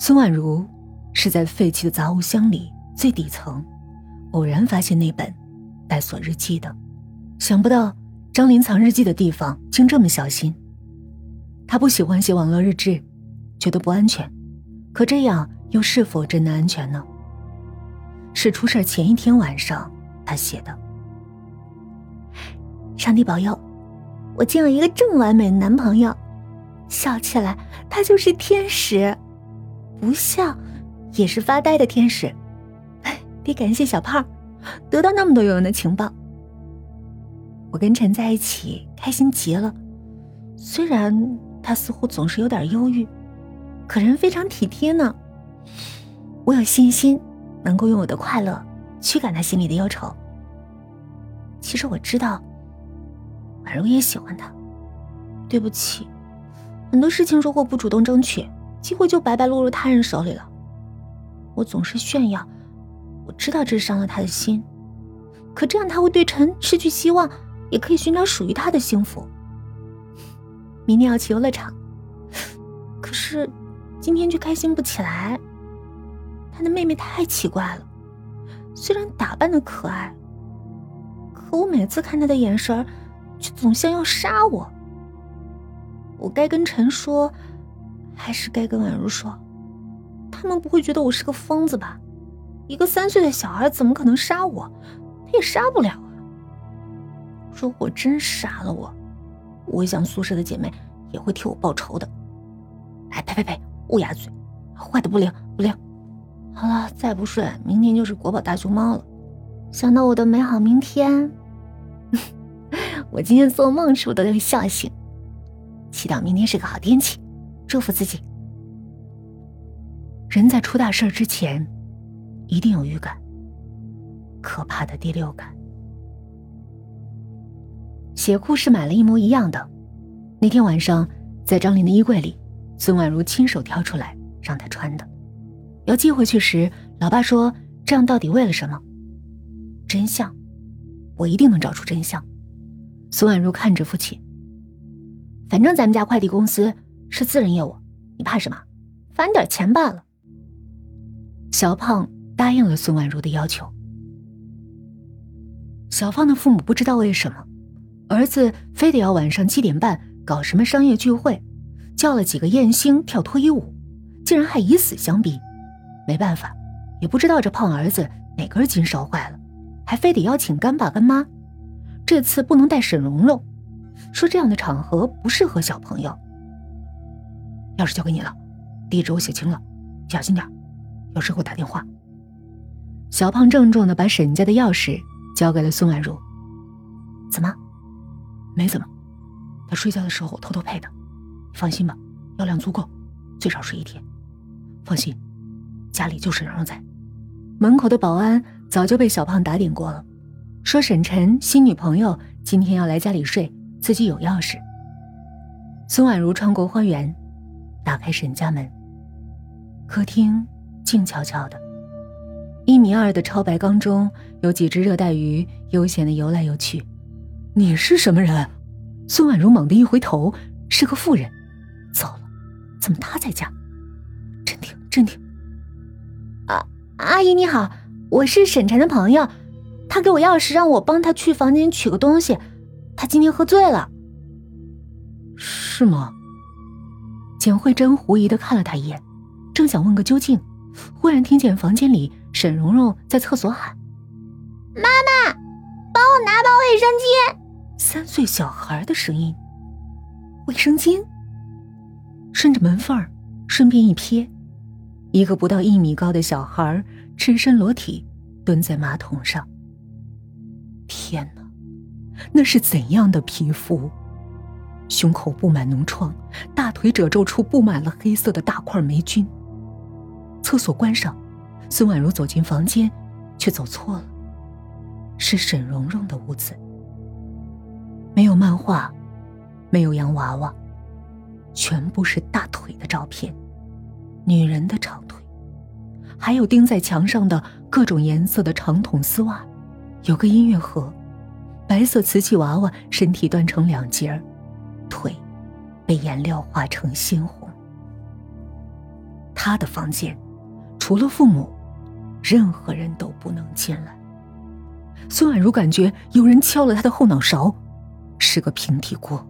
孙婉如是在废弃的杂物箱里最底层，偶然发现那本带锁日记的，想不到张林藏日记的地方竟这么小心。他不喜欢写网络日志，觉得不安全，可这样又是否真的安全呢？是出事前一天晚上他写的。上帝保佑，我见了一个这么完美的男朋友，笑起来他就是天使。不笑，也是发呆的天使。哎得感谢小胖，得到那么多有用的情报。我跟陈在一起，开心极了。虽然他似乎总是有点忧郁，可人非常体贴呢。我有信心能够用我的快乐驱赶他心里的忧愁。其实我知道，婉如也喜欢他。对不起，很多事情如果不主动争取。机会就白白落入他人手里了。我总是炫耀，我知道这伤了他的心，可这样他会对陈失去希望，也可以寻找属于他的幸福。明天要去游乐场，可是今天却开心不起来。他的妹妹太奇怪了，虽然打扮的可爱，可我每次看他的眼神，却总像要杀我。我该跟陈说。还是该跟婉如说，他们不会觉得我是个疯子吧？一个三岁的小孩怎么可能杀我？他也杀不了啊！如果真杀了我，我想宿舍的姐妹也会替我报仇的。哎，呸呸呸！乌鸦嘴，坏的不灵不灵！好了，再不睡，明天就是国宝大熊猫了。想到我的美好明天，我今天做梦是不是都会笑醒？祈祷明天是个好天气。祝福自己。人在出大事之前，一定有预感。可怕的第六感。鞋裤是买了一模一样的。那天晚上，在张琳的衣柜里，孙婉如亲手挑出来让她穿的。要寄回去时，老爸说：“这样到底为了什么？”真相，我一定能找出真相。孙婉如看着父亲，反正咱们家快递公司。是私人业务，你怕什么？返点钱罢了。小胖答应了孙婉如的要求。小胖的父母不知道为什么，儿子非得要晚上七点半搞什么商业聚会，叫了几个艳星跳脱衣舞，竟然还以死相逼。没办法，也不知道这胖儿子哪根筋烧坏了，还非得邀请干爸干妈。这次不能带沈蓉蓉，说这样的场合不适合小朋友。钥匙交给你了，地址我写清了，小心点，有事给我打电话。小胖郑重的把沈家的钥匙交给了孙婉如。怎么？没怎么，他睡觉的时候我偷偷配的。放心吧，药量足够，最少睡一天。放心，家里就沈蓉蓉在。门口的保安早就被小胖打点过了，说沈晨新女朋友今天要来家里睡，自己有钥匙。孙婉如穿过花园。打开沈家门，客厅静悄悄的，一米二的超白缸中有几只热带鱼悠闲的游来游去。你是什么人？孙婉如猛地一回头，是个妇人。糟了，怎么她在家？镇定，镇定。啊，阿姨你好，我是沈晨的朋友，他给我钥匙让我帮他去房间取个东西，他今天喝醉了。是吗？简慧珍狐疑的看了他一眼，正想问个究竟，忽然听见房间里沈蓉蓉在厕所喊：“妈妈，帮我拿包卫生巾。”三岁小孩的声音。卫生巾。顺着门缝儿，顺便一瞥，一个不到一米高的小孩赤身裸体蹲在马桶上。天哪，那是怎样的皮肤？胸口布满脓疮，大腿褶皱处布满了黑色的大块霉菌。厕所关上，孙婉如走进房间，却走错了，是沈蓉蓉的屋子。没有漫画，没有洋娃娃，全部是大腿的照片，女人的长腿，还有钉在墙上的各种颜色的长筒丝袜，有个音乐盒，白色瓷器娃娃身体断成两截儿。腿被颜料画成鲜红。他的房间，除了父母，任何人都不能进来。孙婉如感觉有人敲了他的后脑勺，是个平底锅。